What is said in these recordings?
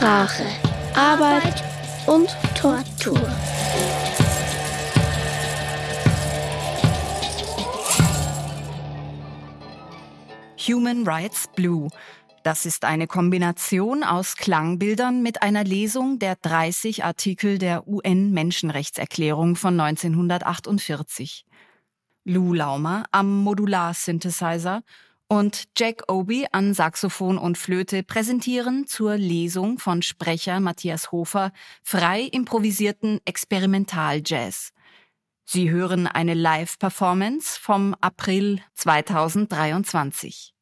Sprache, Arbeit und Tortur. Human Rights Blue. Das ist eine Kombination aus Klangbildern mit einer Lesung der 30 Artikel der UN-Menschenrechtserklärung von 1948. Lou Laumer am Modular-Synthesizer und Jack Obi an Saxophon und Flöte präsentieren zur Lesung von Sprecher Matthias Hofer frei improvisierten Experimental-Jazz. Sie hören eine Live-Performance vom April 2023.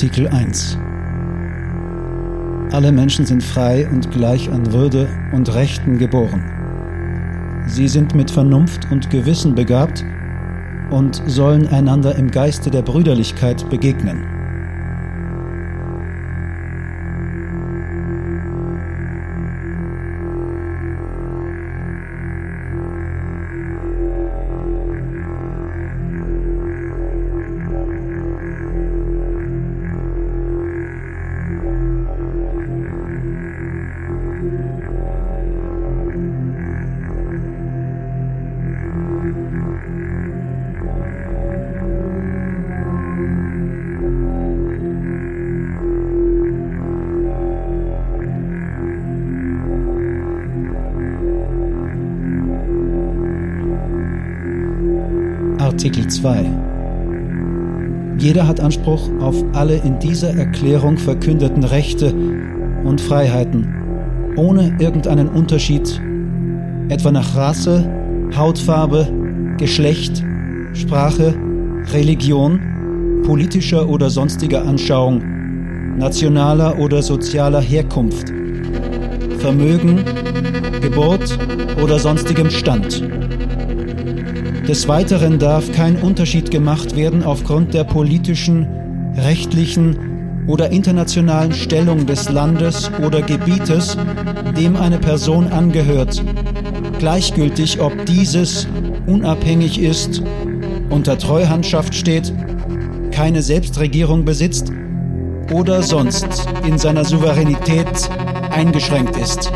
Artikel 1 Alle Menschen sind frei und gleich an Würde und Rechten geboren. Sie sind mit Vernunft und Gewissen begabt und sollen einander im Geiste der Brüderlichkeit begegnen. 2. Jeder hat Anspruch auf alle in dieser Erklärung verkündeten Rechte und Freiheiten, ohne irgendeinen Unterschied, etwa nach Rasse, Hautfarbe, Geschlecht, Sprache, Religion, politischer oder sonstiger Anschauung, nationaler oder sozialer Herkunft, Vermögen, Geburt oder sonstigem Stand. Des Weiteren darf kein Unterschied gemacht werden aufgrund der politischen, rechtlichen oder internationalen Stellung des Landes oder Gebietes, dem eine Person angehört, gleichgültig ob dieses unabhängig ist, unter Treuhandschaft steht, keine Selbstregierung besitzt oder sonst in seiner Souveränität eingeschränkt ist.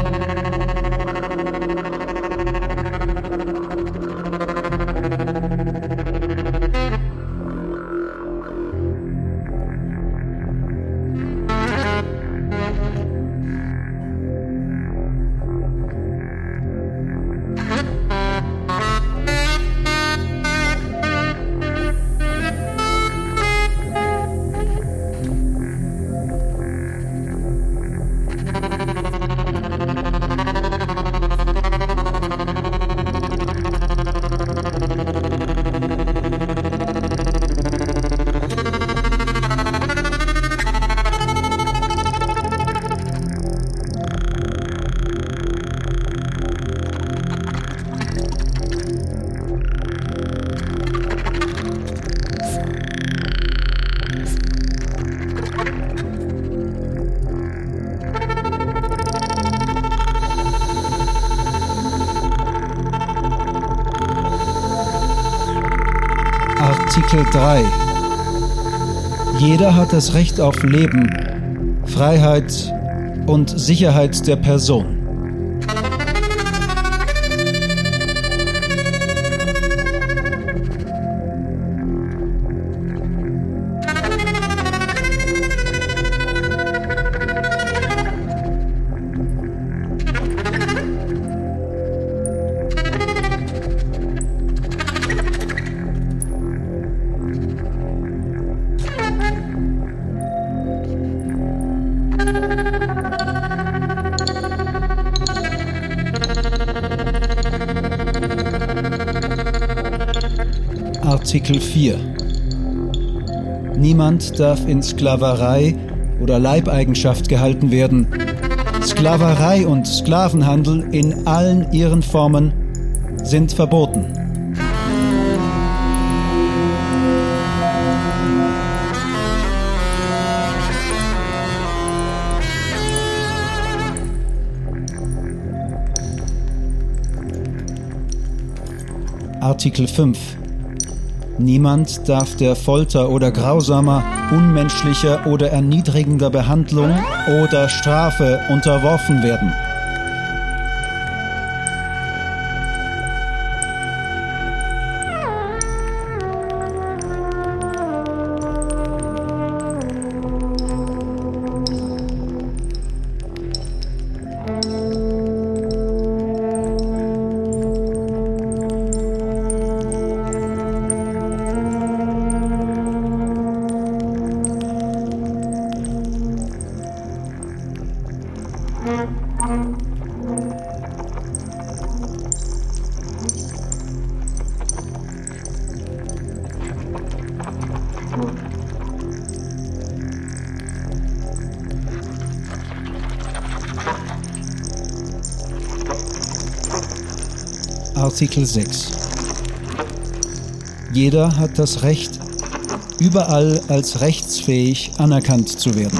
3 Jeder hat das Recht auf Leben, Freiheit und Sicherheit der Person. Artikel 4 Niemand darf in Sklaverei oder Leibeigenschaft gehalten werden. Sklaverei und Sklavenhandel in allen ihren Formen sind verboten. Artikel 5 Niemand darf der Folter oder grausamer, unmenschlicher oder erniedrigender Behandlung oder Strafe unterworfen werden. Artikel 6 Jeder hat das Recht, überall als rechtsfähig anerkannt zu werden.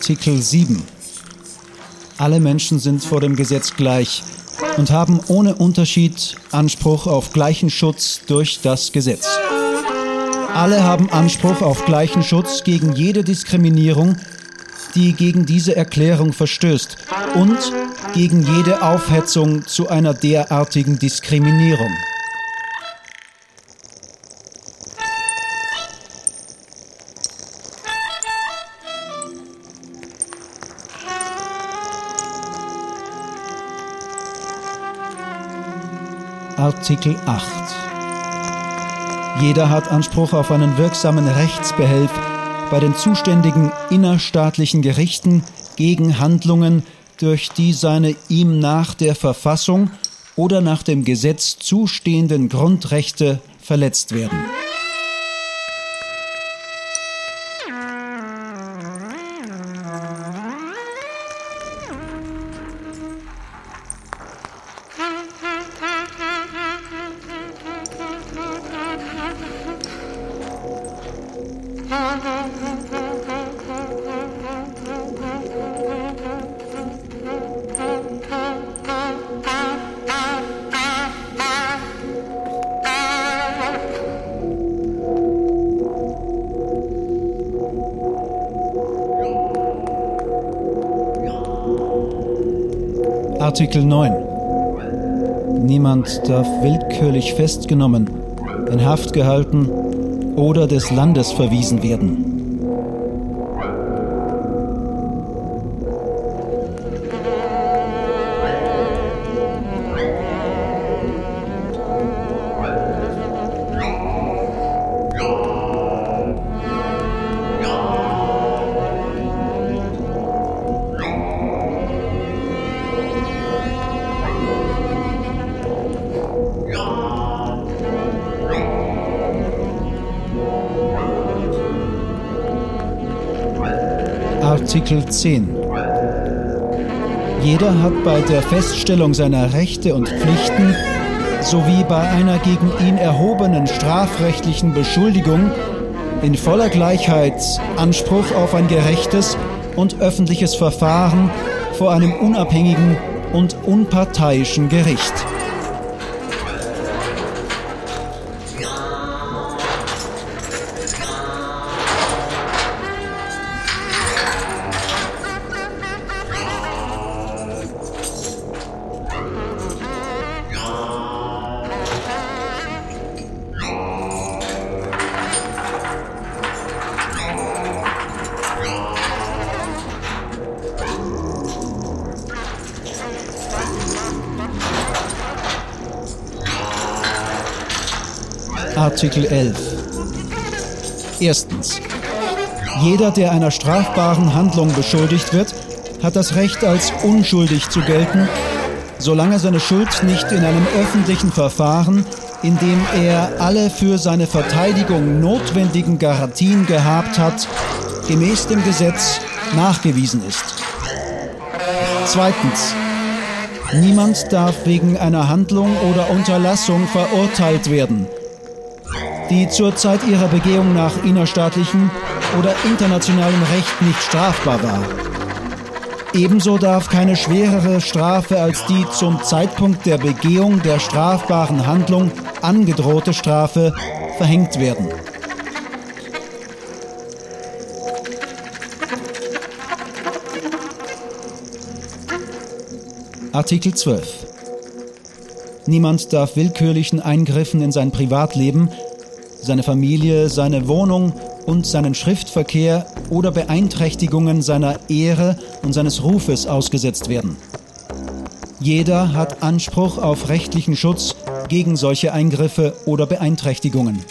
Artikel 7. Alle Menschen sind vor dem Gesetz gleich und haben ohne Unterschied Anspruch auf gleichen Schutz durch das Gesetz. Alle haben Anspruch auf gleichen Schutz gegen jede Diskriminierung, die gegen diese Erklärung verstößt und gegen jede Aufhetzung zu einer derartigen Diskriminierung. Artikel 8 Jeder hat Anspruch auf einen wirksamen Rechtsbehelf bei den zuständigen innerstaatlichen Gerichten gegen Handlungen, durch die seine ihm nach der Verfassung oder nach dem Gesetz zustehenden Grundrechte verletzt werden. Artikel 9. Niemand darf willkürlich festgenommen, in Haft gehalten oder des Landes verwiesen werden. Artikel 10. Jeder hat bei der Feststellung seiner Rechte und Pflichten sowie bei einer gegen ihn erhobenen strafrechtlichen Beschuldigung in voller Gleichheit Anspruch auf ein gerechtes und öffentliches Verfahren vor einem unabhängigen und unparteiischen Gericht. Artikel 11. Erstens. Jeder, der einer strafbaren Handlung beschuldigt wird, hat das Recht, als unschuldig zu gelten, solange seine Schuld nicht in einem öffentlichen Verfahren, in dem er alle für seine Verteidigung notwendigen Garantien gehabt hat, gemäß dem Gesetz nachgewiesen ist. Zweitens. Niemand darf wegen einer Handlung oder Unterlassung verurteilt werden – die zur Zeit ihrer Begehung nach innerstaatlichem oder internationalem Recht nicht strafbar war. Ebenso darf keine schwerere Strafe als die zum Zeitpunkt der Begehung der strafbaren Handlung angedrohte Strafe verhängt werden. Artikel 12. Niemand darf willkürlichen Eingriffen in sein Privatleben seine Familie, seine Wohnung und seinen Schriftverkehr oder Beeinträchtigungen seiner Ehre und seines Rufes ausgesetzt werden. Jeder hat Anspruch auf rechtlichen Schutz gegen solche Eingriffe oder Beeinträchtigungen.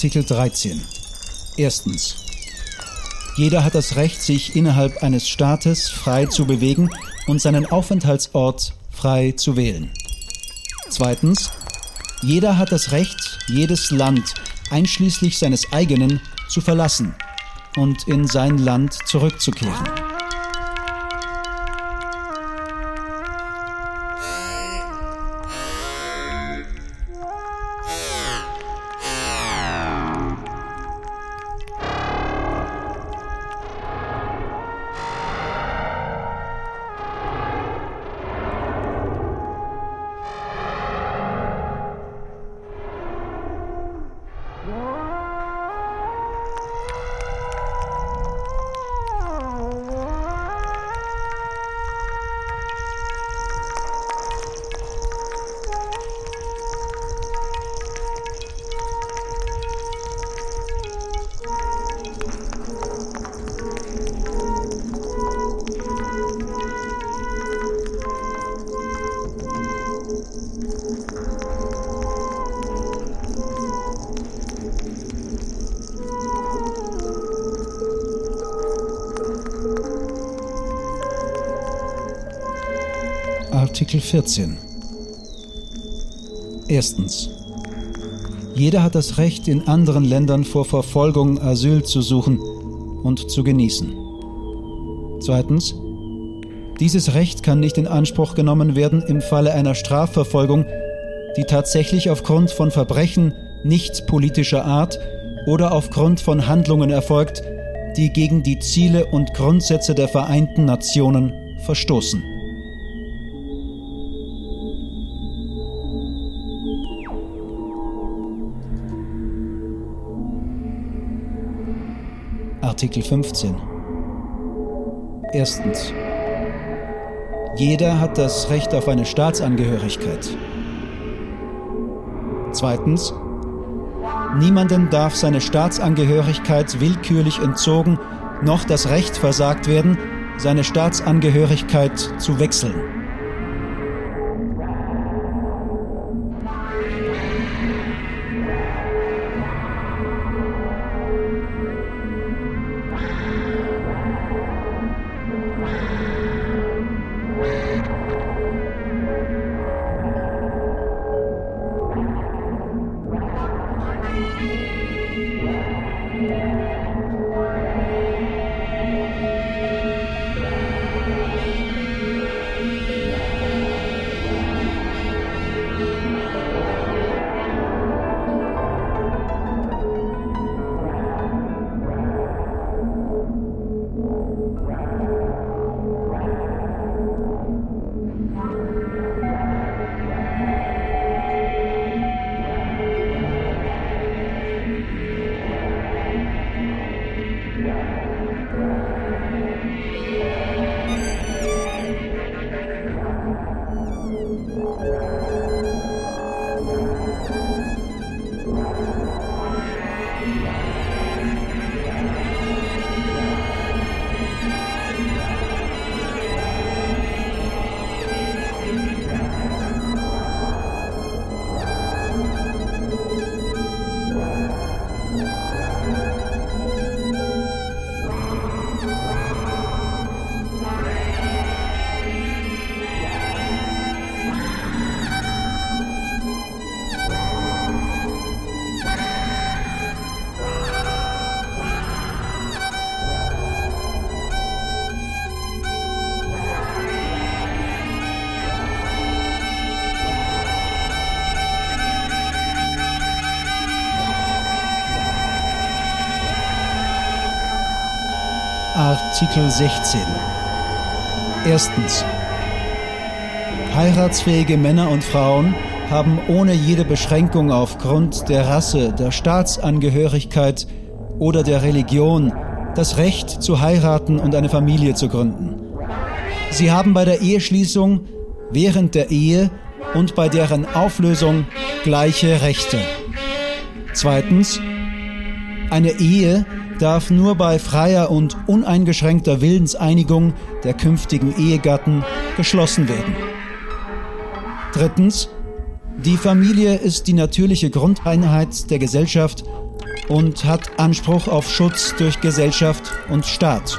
Artikel 13. Erstens. Jeder hat das Recht, sich innerhalb eines Staates frei zu bewegen und seinen Aufenthaltsort frei zu wählen. Zweitens. Jeder hat das Recht, jedes Land, einschließlich seines eigenen, zu verlassen und in sein Land zurückzukehren. Artikel 14. Erstens. Jeder hat das Recht, in anderen Ländern vor Verfolgung Asyl zu suchen und zu genießen. Zweitens. Dieses Recht kann nicht in Anspruch genommen werden im Falle einer Strafverfolgung, die tatsächlich aufgrund von Verbrechen nicht politischer Art oder aufgrund von Handlungen erfolgt, die gegen die Ziele und Grundsätze der Vereinten Nationen verstoßen. Artikel 15. Erstens. Jeder hat das Recht auf eine Staatsangehörigkeit. Zweitens. Niemandem darf seine Staatsangehörigkeit willkürlich entzogen, noch das Recht versagt werden, seine Staatsangehörigkeit zu wechseln. Artikel 16. Erstens. Heiratsfähige Männer und Frauen haben ohne jede Beschränkung aufgrund der Rasse, der Staatsangehörigkeit oder der Religion das Recht zu heiraten und eine Familie zu gründen. Sie haben bei der Eheschließung, während der Ehe und bei deren Auflösung gleiche Rechte. Zweitens. Eine Ehe darf nur bei freier und uneingeschränkter Willenseinigung der künftigen Ehegatten geschlossen werden. Drittens. Die Familie ist die natürliche Grundeinheit der Gesellschaft und hat Anspruch auf Schutz durch Gesellschaft und Staat.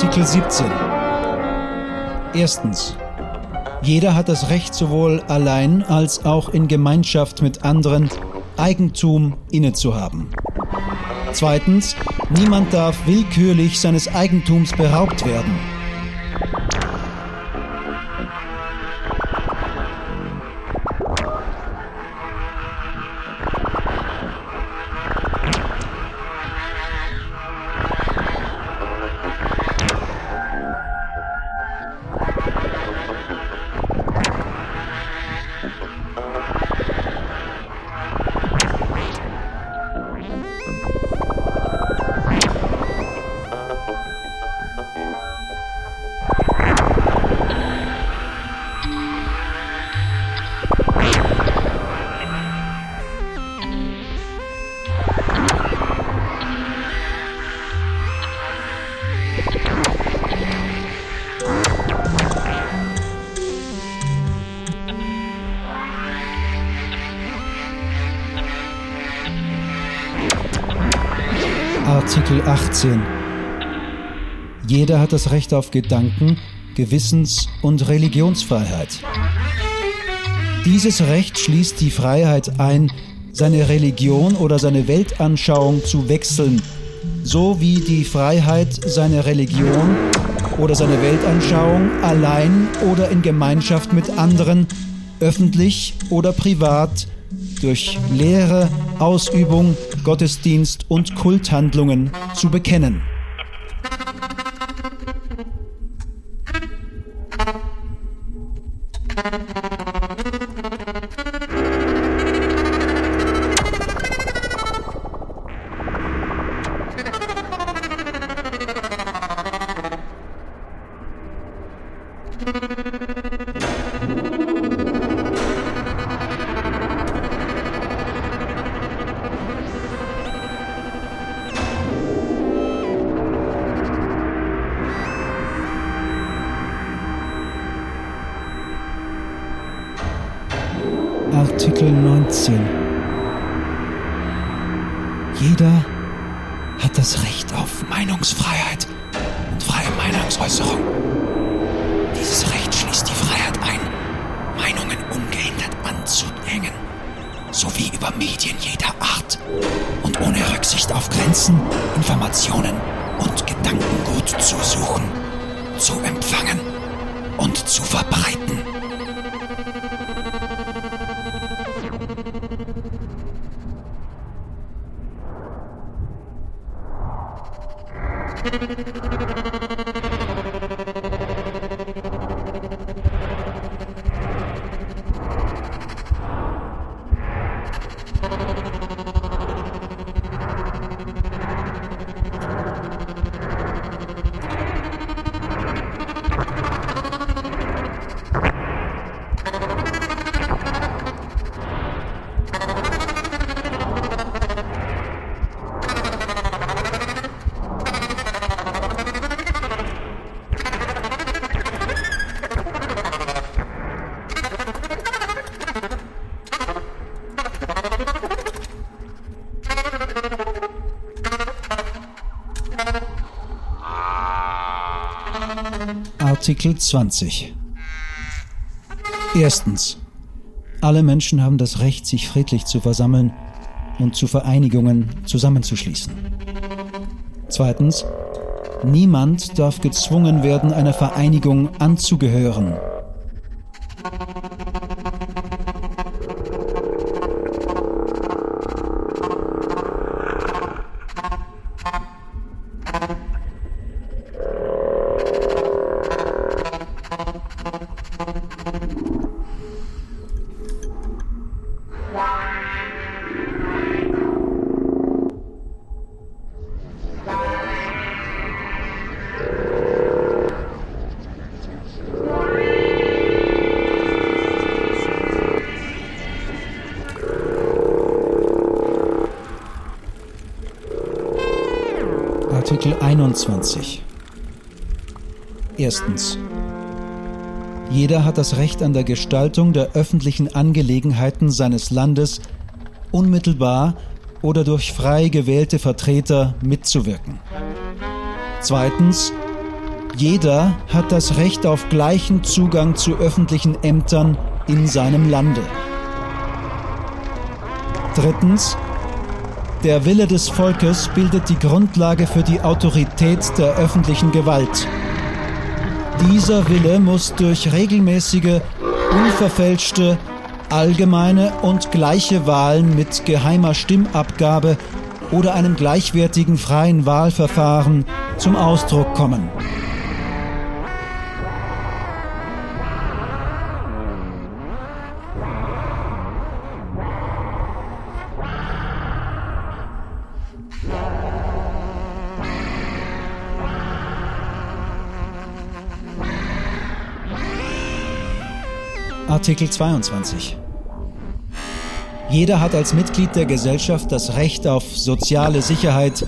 Artikel 17. Erstens. Jeder hat das Recht sowohl allein als auch in Gemeinschaft mit anderen Eigentum innezuhaben. Zweitens. Niemand darf willkürlich seines Eigentums beraubt werden. Artikel 18. Jeder hat das Recht auf Gedanken, Gewissens- und Religionsfreiheit. Dieses Recht schließt die Freiheit ein, seine Religion oder seine Weltanschauung zu wechseln, sowie die Freiheit, seine Religion oder seine Weltanschauung allein oder in Gemeinschaft mit anderen, öffentlich oder privat, durch Lehre, Ausübung, Gottesdienst und Kulthandlungen zu bekennen. Artikel 19. Jeder hat das Recht auf Meinungsfreiheit und freie Meinungsäußerung. Dieses Recht schließt die Freiheit ein, Meinungen ungehindert anzuhängen, sowie über Medien jeder Art und ohne Rücksicht auf Grenzen, Informationen und Gedankengut zu suchen, zu empfangen und zu verbreiten. Artikel 20 Erstens. Alle Menschen haben das Recht, sich friedlich zu versammeln und zu Vereinigungen zusammenzuschließen. Zweitens. Niemand darf gezwungen werden, einer Vereinigung anzugehören. 21. Erstens. Jeder hat das Recht an der Gestaltung der öffentlichen Angelegenheiten seines Landes unmittelbar oder durch frei gewählte Vertreter mitzuwirken. Zweitens. Jeder hat das Recht auf gleichen Zugang zu öffentlichen Ämtern in seinem Lande. Drittens. Der Wille des Volkes bildet die Grundlage für die Autorität der öffentlichen Gewalt. Dieser Wille muss durch regelmäßige, unverfälschte, allgemeine und gleiche Wahlen mit geheimer Stimmabgabe oder einem gleichwertigen freien Wahlverfahren zum Ausdruck kommen. Artikel 22. Jeder hat als Mitglied der Gesellschaft das Recht auf soziale Sicherheit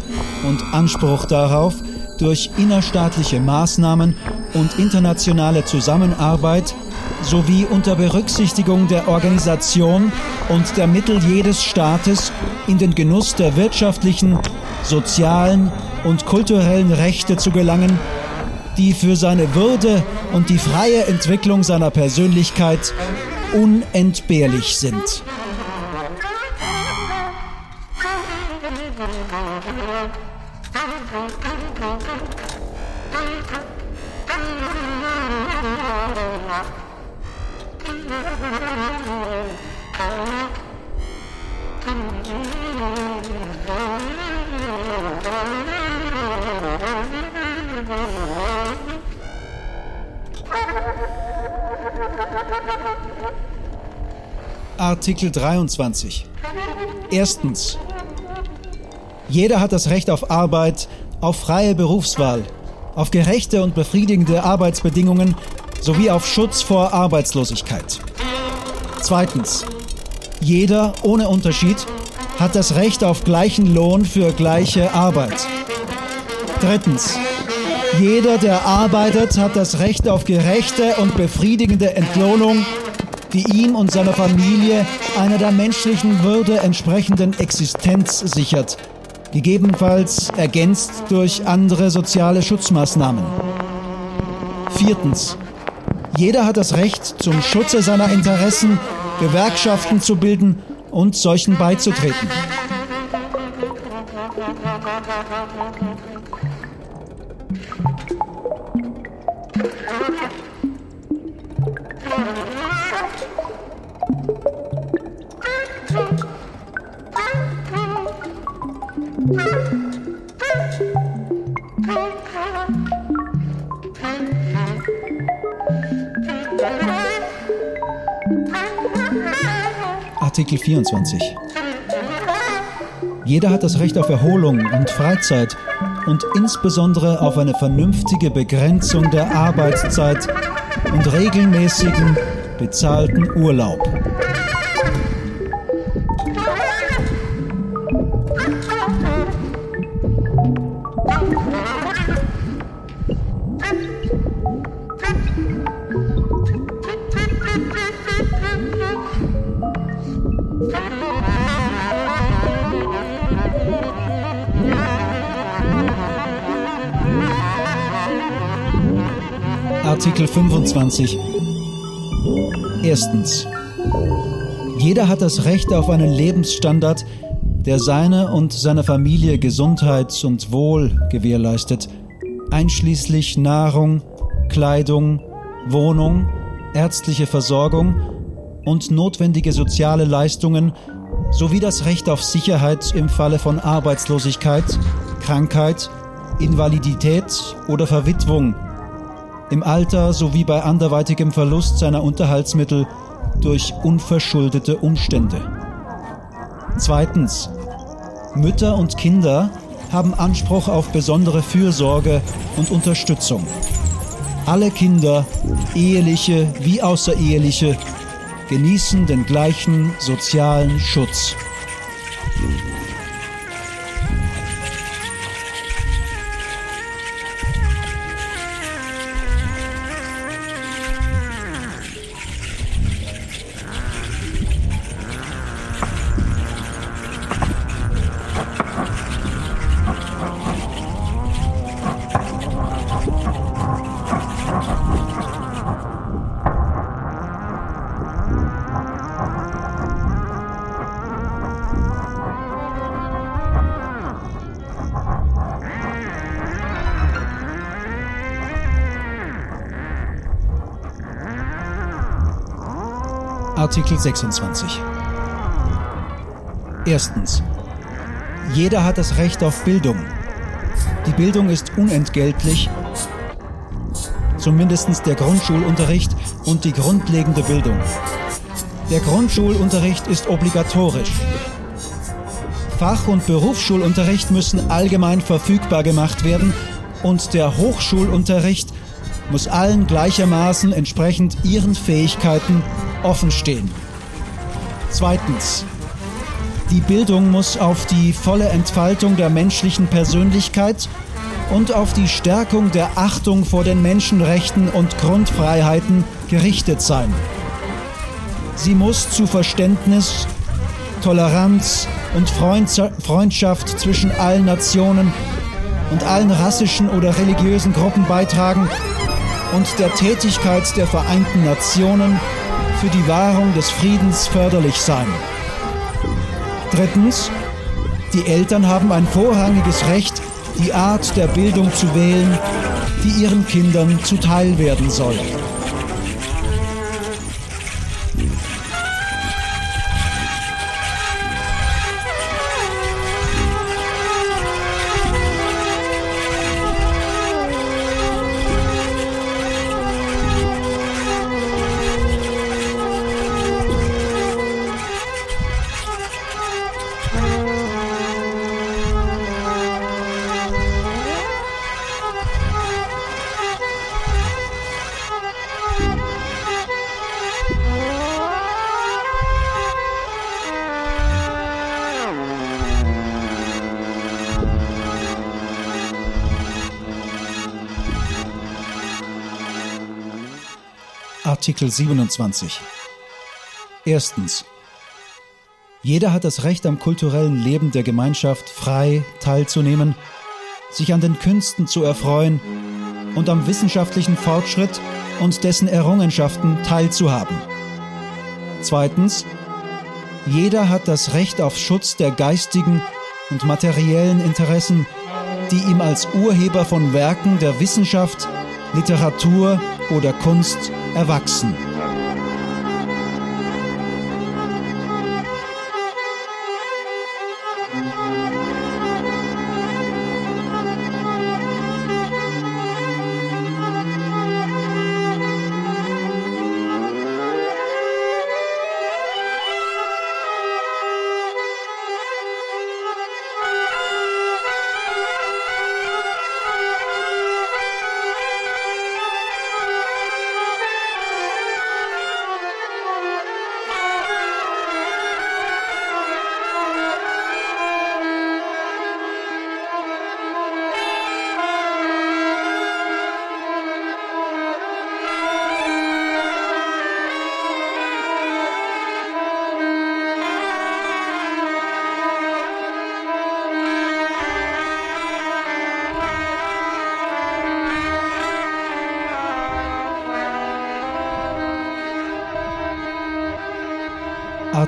und Anspruch darauf, durch innerstaatliche Maßnahmen und internationale Zusammenarbeit sowie unter Berücksichtigung der Organisation und der Mittel jedes Staates in den Genuss der wirtschaftlichen, sozialen und kulturellen Rechte zu gelangen, die für seine Würde und die freie Entwicklung seiner Persönlichkeit unentbehrlich sind. Artikel 23. Erstens. Jeder hat das Recht auf Arbeit, auf freie Berufswahl, auf gerechte und befriedigende Arbeitsbedingungen sowie auf Schutz vor Arbeitslosigkeit. Zweitens. Jeder ohne Unterschied hat das Recht auf gleichen Lohn für gleiche Arbeit. Drittens. Jeder, der arbeitet, hat das Recht auf gerechte und befriedigende Entlohnung, die ihm und seiner Familie einer der menschlichen Würde entsprechenden Existenz sichert, gegebenenfalls ergänzt durch andere soziale Schutzmaßnahmen. Viertens. Jeder hat das Recht, zum Schutze seiner Interessen Gewerkschaften zu bilden und solchen beizutreten. Artikel 24. Jeder hat das Recht auf Erholung und Freizeit und insbesondere auf eine vernünftige Begrenzung der Arbeitszeit und regelmäßigen bezahlten Urlaub. Artikel 25. Erstens. Jeder hat das Recht auf einen Lebensstandard, der seine und seiner Familie Gesundheit und Wohl gewährleistet, einschließlich Nahrung, Kleidung, Wohnung, ärztliche Versorgung und notwendige soziale Leistungen sowie das Recht auf Sicherheit im Falle von Arbeitslosigkeit, Krankheit, Invalidität oder Verwitwung, im Alter sowie bei anderweitigem Verlust seiner Unterhaltsmittel durch unverschuldete Umstände. Zweitens. Mütter und Kinder haben Anspruch auf besondere Fürsorge und Unterstützung. Alle Kinder, eheliche wie außereheliche, genießen den gleichen sozialen Schutz. Artikel 26. Erstens. Jeder hat das Recht auf Bildung. Die Bildung ist unentgeltlich, zumindest der Grundschulunterricht und die grundlegende Bildung. Der Grundschulunterricht ist obligatorisch. Fach- und Berufsschulunterricht müssen allgemein verfügbar gemacht werden und der Hochschulunterricht muss allen gleichermaßen entsprechend ihren Fähigkeiten offen stehen. Zweitens. Die Bildung muss auf die volle Entfaltung der menschlichen Persönlichkeit und auf die Stärkung der Achtung vor den Menschenrechten und Grundfreiheiten gerichtet sein. Sie muss zu Verständnis, Toleranz und Freundschaft zwischen allen Nationen und allen rassischen oder religiösen Gruppen beitragen und der Tätigkeit der Vereinten Nationen für die Wahrung des Friedens förderlich sein. Drittens, die Eltern haben ein vorrangiges Recht, die Art der Bildung zu wählen, die ihren Kindern zuteil werden soll. Artikel 27. Erstens. Jeder hat das Recht am kulturellen Leben der Gemeinschaft frei teilzunehmen, sich an den Künsten zu erfreuen und am wissenschaftlichen Fortschritt und dessen Errungenschaften teilzuhaben. Zweitens. Jeder hat das Recht auf Schutz der geistigen und materiellen Interessen, die ihm als Urheber von Werken der Wissenschaft, Literatur oder Kunst erwachsen.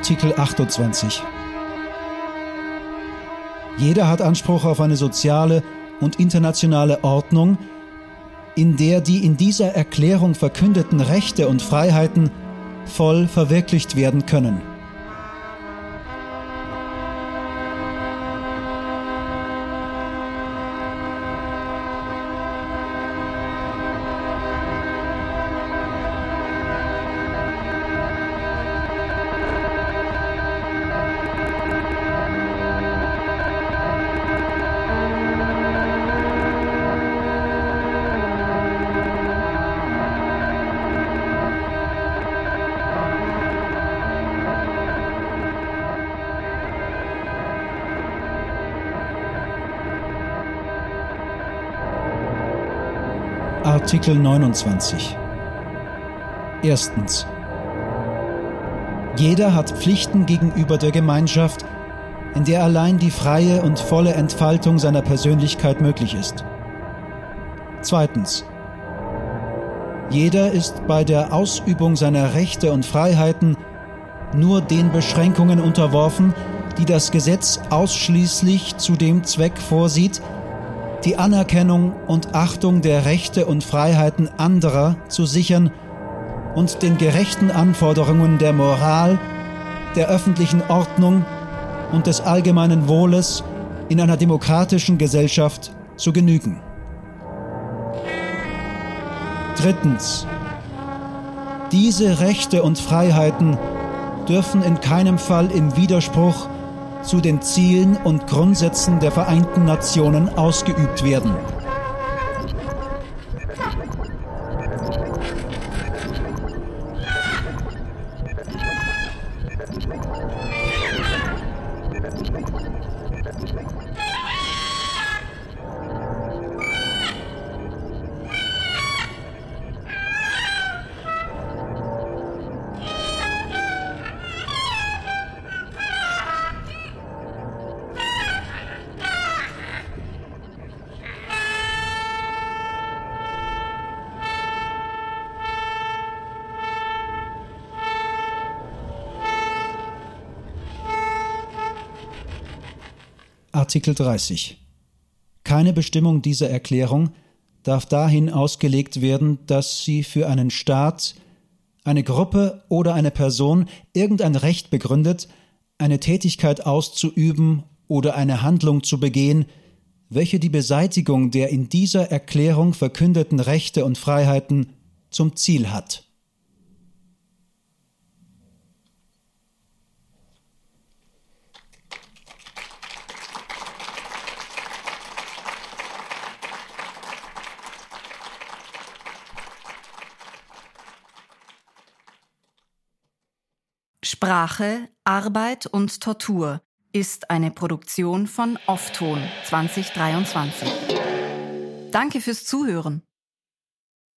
Artikel 28. Jeder hat Anspruch auf eine soziale und internationale Ordnung, in der die in dieser Erklärung verkündeten Rechte und Freiheiten voll verwirklicht werden können. Artikel 29. Erstens. Jeder hat Pflichten gegenüber der Gemeinschaft, in der allein die freie und volle Entfaltung seiner Persönlichkeit möglich ist. Zweitens. Jeder ist bei der Ausübung seiner Rechte und Freiheiten nur den Beschränkungen unterworfen, die das Gesetz ausschließlich zu dem Zweck vorsieht, die Anerkennung und Achtung der Rechte und Freiheiten anderer zu sichern und den gerechten Anforderungen der Moral, der öffentlichen Ordnung und des allgemeinen Wohles in einer demokratischen Gesellschaft zu genügen. Drittens. Diese Rechte und Freiheiten dürfen in keinem Fall im Widerspruch zu den Zielen und Grundsätzen der Vereinten Nationen ausgeübt werden. Artikel 30. Keine Bestimmung dieser Erklärung darf dahin ausgelegt werden, dass sie für einen Staat, eine Gruppe oder eine Person irgendein Recht begründet, eine Tätigkeit auszuüben oder eine Handlung zu begehen, welche die Beseitigung der in dieser Erklärung verkündeten Rechte und Freiheiten zum Ziel hat. Sprache, Arbeit und Tortur ist eine Produktion von Offton 2023. Danke fürs Zuhören.